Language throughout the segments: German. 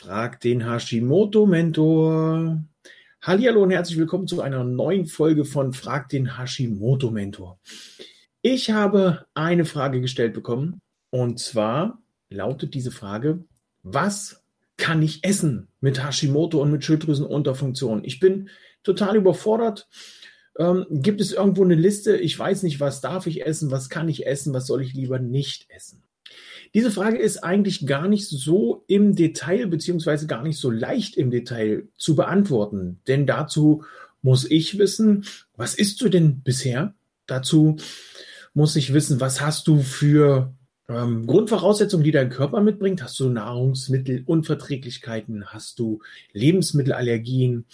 Frag den Hashimoto-Mentor. Hallo und herzlich willkommen zu einer neuen Folge von Frag den Hashimoto-Mentor. Ich habe eine Frage gestellt bekommen und zwar lautet diese Frage, was kann ich essen mit Hashimoto und mit Schilddrüsenunterfunktion? Ich bin total überfordert. Ähm, gibt es irgendwo eine Liste? Ich weiß nicht, was darf ich essen, was kann ich essen, was soll ich lieber nicht essen? Diese Frage ist eigentlich gar nicht so im Detail beziehungsweise gar nicht so leicht im Detail zu beantworten, denn dazu muss ich wissen, was isst du denn bisher? Dazu muss ich wissen, was hast du für ähm, Grundvoraussetzungen, die dein Körper mitbringt? Hast du Nahrungsmittelunverträglichkeiten? Hast du Lebensmittelallergien?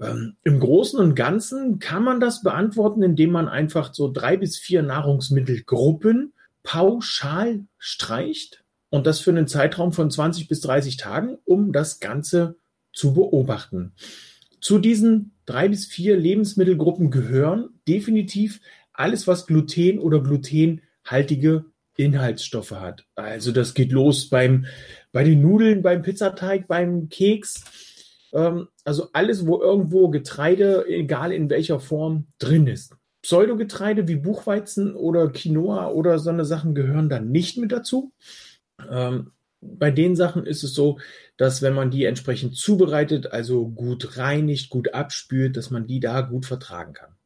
Ähm, Im Großen und Ganzen kann man das beantworten, indem man einfach so drei bis vier Nahrungsmittelgruppen pauschal streicht und das für einen Zeitraum von 20 bis 30 Tagen, um das Ganze zu beobachten. Zu diesen drei bis vier Lebensmittelgruppen gehören definitiv alles, was Gluten oder glutenhaltige Inhaltsstoffe hat. Also das geht los beim, bei den Nudeln, beim Pizzateig, beim Keks. Ähm, also alles, wo irgendwo Getreide, egal in welcher Form, drin ist. Pseudogetreide wie Buchweizen oder Quinoa oder so eine Sachen gehören dann nicht mit dazu. Ähm, bei den Sachen ist es so, dass wenn man die entsprechend zubereitet, also gut reinigt, gut abspült, dass man die da gut vertragen kann.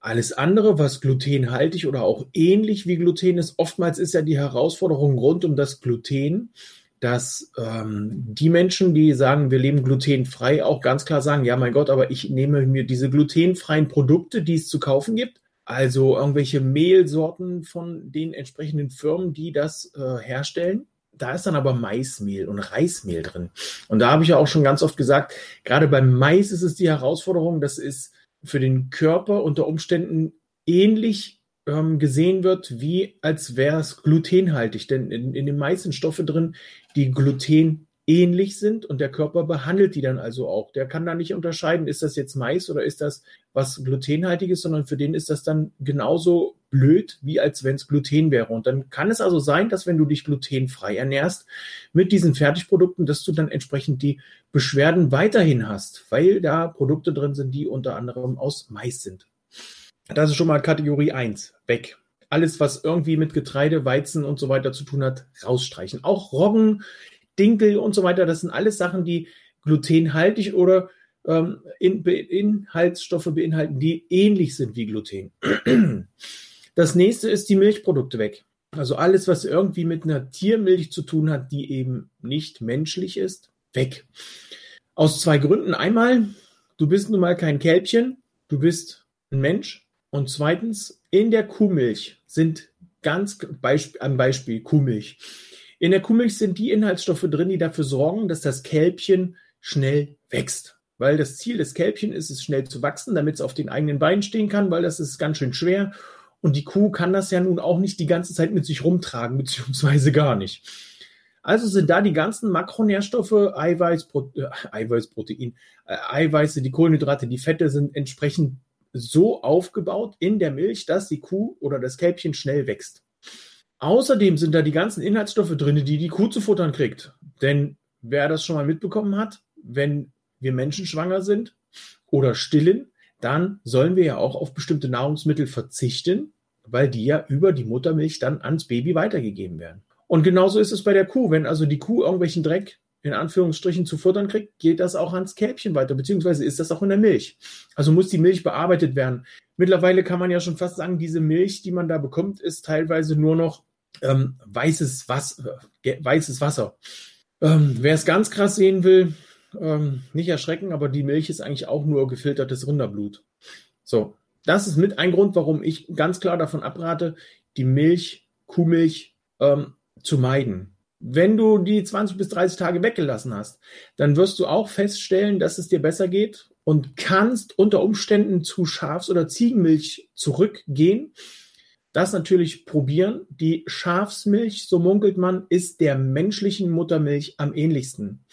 Alles andere, was glutenhaltig oder auch ähnlich wie Gluten ist, oftmals ist ja die Herausforderung rund um das Gluten, dass ähm, die Menschen, die sagen, wir leben glutenfrei, auch ganz klar sagen, ja, mein Gott, aber ich nehme mir diese glutenfreien Produkte, die es zu kaufen gibt, also irgendwelche Mehlsorten von den entsprechenden Firmen, die das äh, herstellen. Da ist dann aber Maismehl und Reismehl drin. Und da habe ich ja auch schon ganz oft gesagt, gerade beim Mais ist es die Herausforderung, das ist für den Körper unter Umständen ähnlich ähm, gesehen wird, wie als wäre es glutenhaltig. Denn in, in den meisten Stoffe drin, die Gluten ähnlich sind und der Körper behandelt die dann also auch. Der kann da nicht unterscheiden, ist das jetzt Mais oder ist das was glutenhaltiges, sondern für den ist das dann genauso blöd, wie als wenn es Gluten wäre. Und dann kann es also sein, dass wenn du dich glutenfrei ernährst mit diesen Fertigprodukten, dass du dann entsprechend die Beschwerden weiterhin hast, weil da Produkte drin sind, die unter anderem aus Mais sind. Das ist schon mal Kategorie 1. Weg. Alles, was irgendwie mit Getreide, Weizen und so weiter zu tun hat, rausstreichen. Auch Roggen, Dinkel und so weiter, das sind alles Sachen, die glutenhaltig oder ähm, in, Inhaltsstoffe beinhalten, die ähnlich sind wie Gluten. Das nächste ist die Milchprodukte weg. Also alles, was irgendwie mit einer Tiermilch zu tun hat, die eben nicht menschlich ist, weg. Aus zwei Gründen. Einmal, du bist nun mal kein Kälbchen, du bist ein Mensch und zweitens, in der Kuhmilch sind ganz am Beispiel Kuhmilch. In der Kuhmilch sind die Inhaltsstoffe drin, die dafür sorgen, dass das Kälbchen schnell wächst. Weil das Ziel des Kälbchen ist es, schnell zu wachsen, damit es auf den eigenen Beinen stehen kann, weil das ist ganz schön schwer. Und die Kuh kann das ja nun auch nicht die ganze Zeit mit sich rumtragen, beziehungsweise gar nicht. Also sind da die ganzen Makronährstoffe, Eiweiß, Pro, äh, Eiweiß Protein, äh, Eiweiße, die Kohlenhydrate, die Fette sind entsprechend so aufgebaut in der Milch, dass die Kuh oder das Kälbchen schnell wächst. Außerdem sind da die ganzen Inhaltsstoffe drin, die die Kuh zu futtern kriegt. Denn wer das schon mal mitbekommen hat, wenn wir Menschen schwanger sind oder stillen, dann sollen wir ja auch auf bestimmte Nahrungsmittel verzichten, weil die ja über die Muttermilch dann ans Baby weitergegeben werden. Und genauso ist es bei der Kuh. Wenn also die Kuh irgendwelchen Dreck in Anführungsstrichen zu futtern kriegt, geht das auch ans Kälbchen weiter, beziehungsweise ist das auch in der Milch. Also muss die Milch bearbeitet werden. Mittlerweile kann man ja schon fast sagen, diese Milch, die man da bekommt, ist teilweise nur noch ähm, weißes, Was äh, weißes Wasser. Ähm, wer es ganz krass sehen will, ähm, nicht erschrecken, aber die Milch ist eigentlich auch nur gefiltertes Rinderblut. So, das ist mit ein Grund, warum ich ganz klar davon abrate, die Milch, Kuhmilch ähm, zu meiden. Wenn du die 20 bis 30 Tage weggelassen hast, dann wirst du auch feststellen, dass es dir besser geht und kannst unter Umständen zu Schafs- oder Ziegenmilch zurückgehen. Das natürlich probieren. Die Schafsmilch, so munkelt man, ist der menschlichen Muttermilch am ähnlichsten.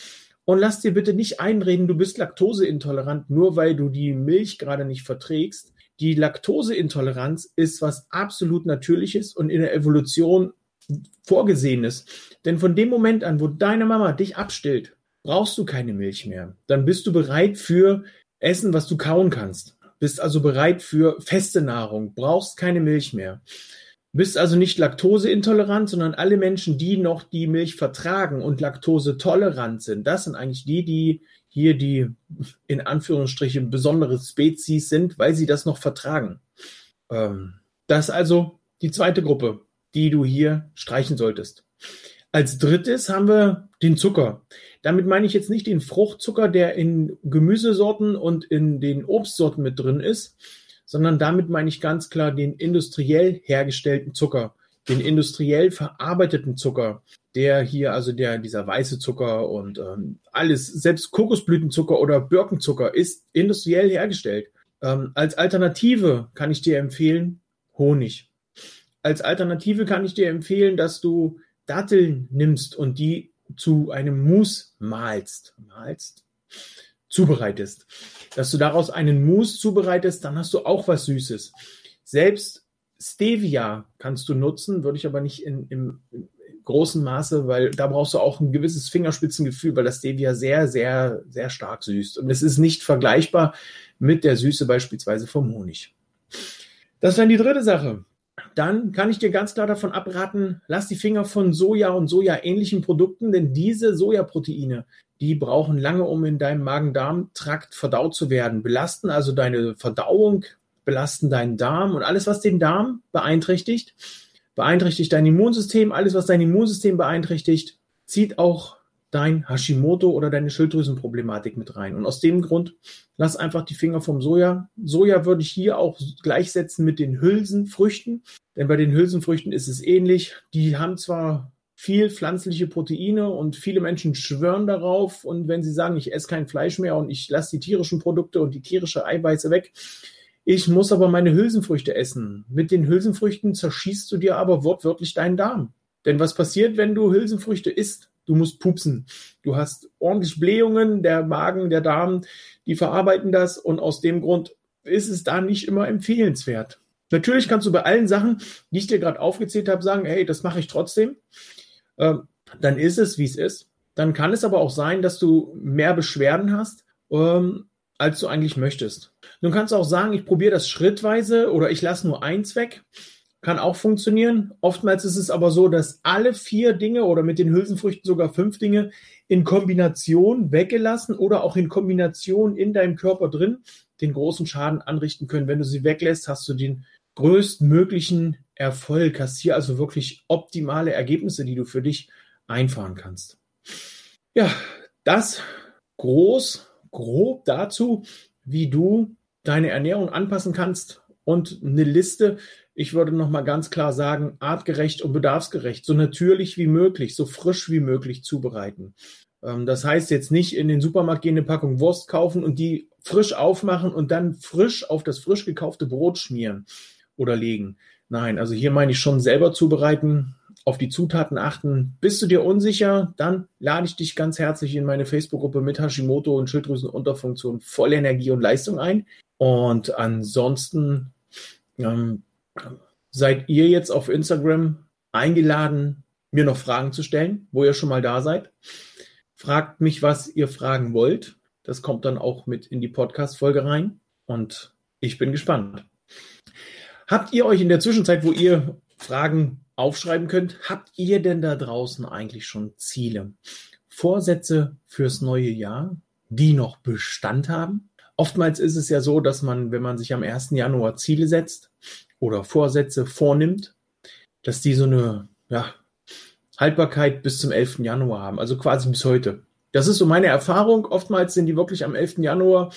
Und lass dir bitte nicht einreden, du bist laktoseintolerant, nur weil du die Milch gerade nicht verträgst. Die Laktoseintoleranz ist was absolut Natürliches und in der Evolution Vorgesehenes. Denn von dem Moment an, wo deine Mama dich abstillt, brauchst du keine Milch mehr. Dann bist du bereit für Essen, was du kauen kannst. Bist also bereit für feste Nahrung, brauchst keine Milch mehr. Bist also nicht laktoseintolerant, sondern alle Menschen, die noch die Milch vertragen und laktosetolerant sind, das sind eigentlich die, die hier die in Anführungsstrichen besondere Spezies sind, weil sie das noch vertragen. Ähm, das ist also die zweite Gruppe, die du hier streichen solltest. Als drittes haben wir den Zucker. Damit meine ich jetzt nicht den Fruchtzucker, der in Gemüsesorten und in den Obstsorten mit drin ist, sondern damit meine ich ganz klar den industriell hergestellten Zucker, den industriell verarbeiteten Zucker, der hier, also der, dieser weiße Zucker und ähm, alles, selbst Kokosblütenzucker oder Birkenzucker ist industriell hergestellt. Ähm, als Alternative kann ich dir empfehlen Honig. Als Alternative kann ich dir empfehlen, dass du Datteln nimmst und die zu einem Mousse malst, malst, zubereitest. Dass du daraus einen Mousse zubereitest, dann hast du auch was Süßes. Selbst Stevia kannst du nutzen, würde ich aber nicht in, im, großen Maße, weil da brauchst du auch ein gewisses Fingerspitzengefühl, weil das Stevia sehr, sehr, sehr stark süßt. Und es ist nicht vergleichbar mit der Süße beispielsweise vom Honig. Das wäre die dritte Sache dann kann ich dir ganz klar davon abraten, lass die Finger von Soja und Soja-ähnlichen Produkten, denn diese Sojaproteine, die brauchen lange, um in deinem Magen-Darm-Trakt verdaut zu werden, belasten also deine Verdauung, belasten deinen Darm und alles, was den Darm beeinträchtigt, beeinträchtigt dein Immunsystem, alles, was dein Immunsystem beeinträchtigt, zieht auch dein Hashimoto oder deine Schilddrüsenproblematik mit rein. Und aus dem Grund lass einfach die Finger vom Soja. Soja würde ich hier auch gleichsetzen mit den Hülsenfrüchten, denn bei den Hülsenfrüchten ist es ähnlich. Die haben zwar viel pflanzliche Proteine und viele Menschen schwören darauf und wenn sie sagen, ich esse kein Fleisch mehr und ich lasse die tierischen Produkte und die tierische Eiweiße weg, ich muss aber meine Hülsenfrüchte essen. Mit den Hülsenfrüchten zerschießt du dir aber wortwörtlich deinen Darm. Denn was passiert, wenn du Hülsenfrüchte isst? Du musst pupsen. Du hast ordentlich Blähungen, der Magen, der Darm, die verarbeiten das und aus dem Grund ist es da nicht immer empfehlenswert. Natürlich kannst du bei allen Sachen, die ich dir gerade aufgezählt habe, sagen, hey, das mache ich trotzdem. Ähm, dann ist es, wie es ist. Dann kann es aber auch sein, dass du mehr Beschwerden hast, ähm, als du eigentlich möchtest. Du kannst auch sagen, ich probiere das schrittweise oder ich lasse nur eins weg kann auch funktionieren. Oftmals ist es aber so, dass alle vier Dinge oder mit den Hülsenfrüchten sogar fünf Dinge in Kombination weggelassen oder auch in Kombination in deinem Körper drin den großen Schaden anrichten können. Wenn du sie weglässt, hast du den größtmöglichen Erfolg, hast hier also wirklich optimale Ergebnisse, die du für dich einfahren kannst. Ja, das groß, grob dazu, wie du deine Ernährung anpassen kannst und eine Liste, ich würde noch mal ganz klar sagen, artgerecht und bedarfsgerecht, so natürlich wie möglich, so frisch wie möglich zubereiten. Ähm, das heißt jetzt nicht in den Supermarkt gehen, eine Packung Wurst kaufen und die frisch aufmachen und dann frisch auf das frisch gekaufte Brot schmieren oder legen. Nein, also hier meine ich schon selber zubereiten, auf die Zutaten achten. Bist du dir unsicher, dann lade ich dich ganz herzlich in meine Facebook-Gruppe mit Hashimoto und Schilddrüsenunterfunktion voll Energie und Leistung ein. Und ansonsten ähm, seid ihr jetzt auf Instagram eingeladen, mir noch Fragen zu stellen, wo ihr schon mal da seid. Fragt mich, was ihr fragen wollt. Das kommt dann auch mit in die Podcast-Folge rein. Und ich bin gespannt. Habt ihr euch in der Zwischenzeit, wo ihr Fragen aufschreiben könnt, habt ihr denn da draußen eigentlich schon Ziele? Vorsätze fürs neue Jahr, die noch Bestand haben? Oftmals ist es ja so, dass man, wenn man sich am 1. Januar Ziele setzt oder Vorsätze vornimmt, dass die so eine ja, Haltbarkeit bis zum 11. Januar haben, also quasi bis heute. Das ist so meine Erfahrung. Oftmals sind die wirklich am 11. Januar,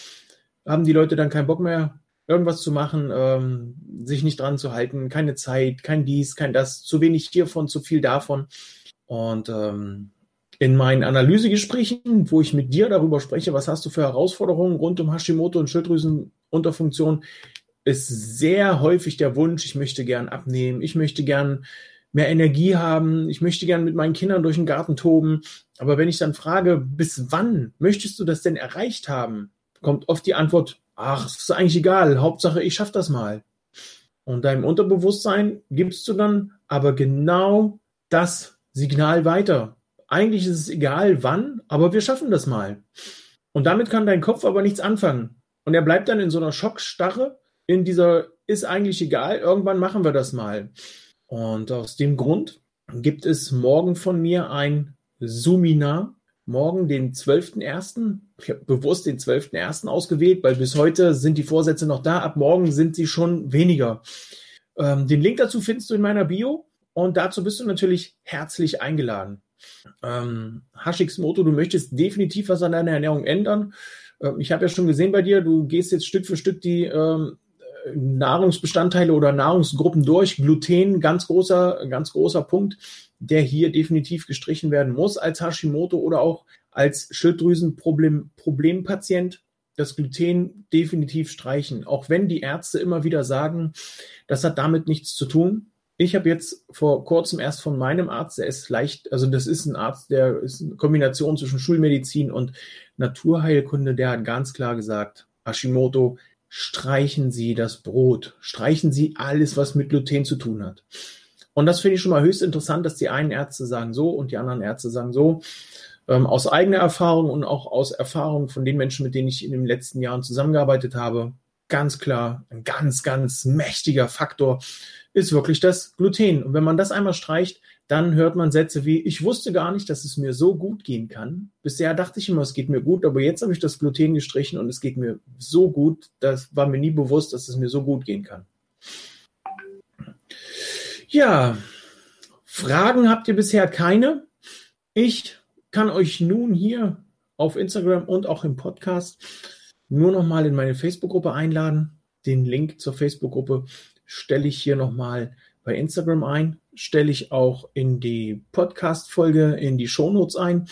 haben die Leute dann keinen Bock mehr, irgendwas zu machen, ähm, sich nicht dran zu halten, keine Zeit, kein dies, kein das, zu wenig hiervon, zu viel davon. Und ähm, in meinen Analysegesprächen, wo ich mit dir darüber spreche, was hast du für Herausforderungen rund um Hashimoto und Schilddrüsenunterfunktion, ist sehr häufig der Wunsch, ich möchte gern abnehmen, ich möchte gern mehr Energie haben, ich möchte gern mit meinen Kindern durch den Garten toben. Aber wenn ich dann frage, bis wann möchtest du das denn erreicht haben, kommt oft die Antwort, ach, ist eigentlich egal, Hauptsache ich schaffe das mal. Und deinem Unterbewusstsein gibst du dann aber genau das Signal weiter eigentlich ist es egal wann, aber wir schaffen das mal. Und damit kann dein Kopf aber nichts anfangen. Und er bleibt dann in so einer Schockstarre, in dieser ist eigentlich egal, irgendwann machen wir das mal. Und aus dem Grund gibt es morgen von mir ein Suminar. Morgen, den 12.01. Ich habe bewusst den 12.01. ausgewählt, weil bis heute sind die Vorsätze noch da. Ab morgen sind sie schon weniger. Ähm, den Link dazu findest du in meiner Bio. Und dazu bist du natürlich herzlich eingeladen. Ähm, Hashix Moto, du möchtest definitiv was an deiner Ernährung ändern. Ähm, ich habe ja schon gesehen bei dir, du gehst jetzt Stück für Stück die ähm, Nahrungsbestandteile oder Nahrungsgruppen durch. Gluten, ganz großer, ganz großer Punkt, der hier definitiv gestrichen werden muss als Hashimoto oder auch als Schilddrüsenproblempatient. Das Gluten definitiv streichen. Auch wenn die Ärzte immer wieder sagen, das hat damit nichts zu tun. Ich habe jetzt vor kurzem erst von meinem Arzt, der ist leicht, also das ist ein Arzt, der ist eine Kombination zwischen Schulmedizin und Naturheilkunde, der hat ganz klar gesagt, Hashimoto, streichen Sie das Brot, streichen Sie alles, was mit Gluten zu tun hat. Und das finde ich schon mal höchst interessant, dass die einen Ärzte sagen so und die anderen Ärzte sagen so. Ähm, aus eigener Erfahrung und auch aus Erfahrung von den Menschen, mit denen ich in den letzten Jahren zusammengearbeitet habe, ganz klar ein ganz, ganz mächtiger Faktor ist wirklich das Gluten. Und wenn man das einmal streicht, dann hört man Sätze wie, ich wusste gar nicht, dass es mir so gut gehen kann. Bisher dachte ich immer, es geht mir gut, aber jetzt habe ich das Gluten gestrichen und es geht mir so gut, das war mir nie bewusst, dass es mir so gut gehen kann. Ja, Fragen habt ihr bisher keine. Ich kann euch nun hier auf Instagram und auch im Podcast nur noch mal in meine Facebook-Gruppe einladen. Den Link zur Facebook-Gruppe stelle ich hier noch mal bei Instagram ein stelle ich auch in die Podcast-Folge, in die Shownotes ein.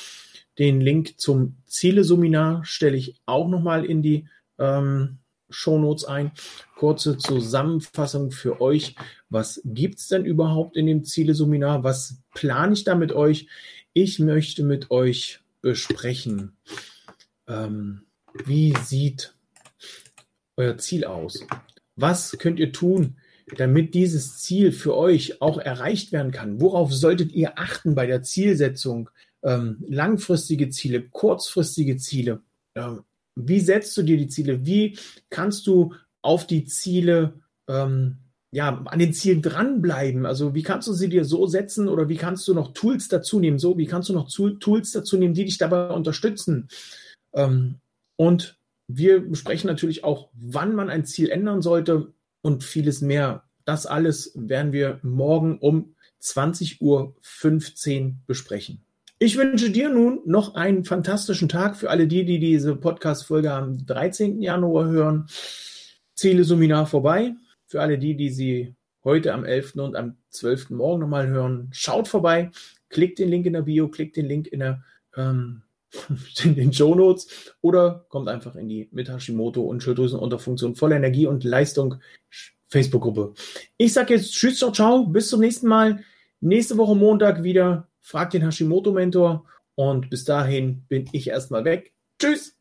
Den Link zum Ziele-Seminar stelle ich auch nochmal in die ähm, Shownotes ein. Kurze Zusammenfassung für euch. Was gibt es denn überhaupt in dem Ziele-Seminar? Was plane ich da mit euch? Ich möchte mit euch besprechen, ähm, wie sieht euer Ziel aus? Was könnt ihr tun, damit dieses Ziel für euch auch erreicht werden kann? Worauf solltet ihr achten bei der Zielsetzung? Ähm, langfristige Ziele, kurzfristige Ziele. Ähm, wie setzt du dir die Ziele? Wie kannst du auf die Ziele, ähm, ja, an den Zielen dranbleiben? Also wie kannst du sie dir so setzen oder wie kannst du noch Tools dazu nehmen? So, wie kannst du noch Tools dazu nehmen, die dich dabei unterstützen? Ähm, und wir besprechen natürlich auch, wann man ein Ziel ändern sollte, und vieles mehr. Das alles werden wir morgen um 20.15 Uhr besprechen. Ich wünsche dir nun noch einen fantastischen Tag für alle die, die diese Podcast-Folge am 13. Januar hören. Ziele Seminar vorbei. Für alle die, die sie heute am 11. und am 12. Morgen nochmal hören, schaut vorbei. Klickt den Link in der Bio, klickt den Link in der ähm, in den Show Notes oder kommt einfach in die mit Hashimoto und Schilddrüsenunterfunktion voller Energie und Leistung Facebook-Gruppe. Ich sage jetzt Tschüss, ciao, ciao, bis zum nächsten Mal. Nächste Woche Montag wieder. Frag den Hashimoto-Mentor und bis dahin bin ich erstmal weg. Tschüss!